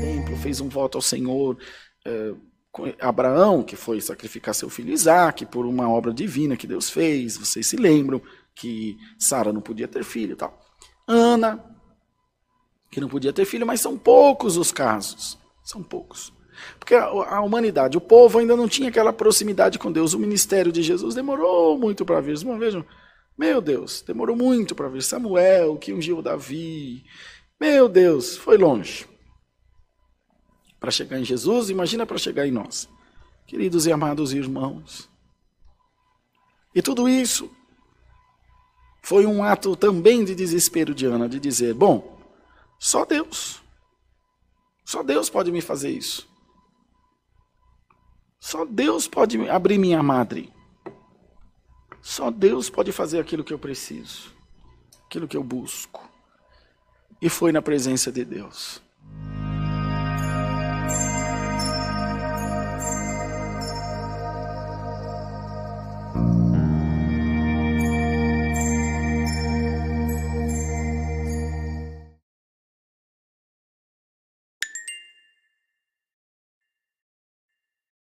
templo, fez um voto ao Senhor. É, Abraão, que foi sacrificar seu filho Isaac por uma obra divina que Deus fez, vocês se lembram que Sara não podia ter filho tal. Ana, que não podia ter filho, mas são poucos os casos. São poucos. Porque a, a, humanidade, o povo ainda não tinha aquela proximidade com Deus. O ministério de Jesus demorou muito para vir. Vejam, meu Deus, demorou muito para vir. Samuel, que ungiu Davi. Meu Deus, foi longe. Para chegar em Jesus, imagina para chegar em nós. Queridos e amados irmãos. E tudo isso foi um ato também de desespero de Ana, de dizer: bom, só Deus. Só Deus pode me fazer isso. Só Deus pode abrir minha madre. Só Deus pode fazer aquilo que eu preciso, aquilo que eu busco. E foi na presença de Deus.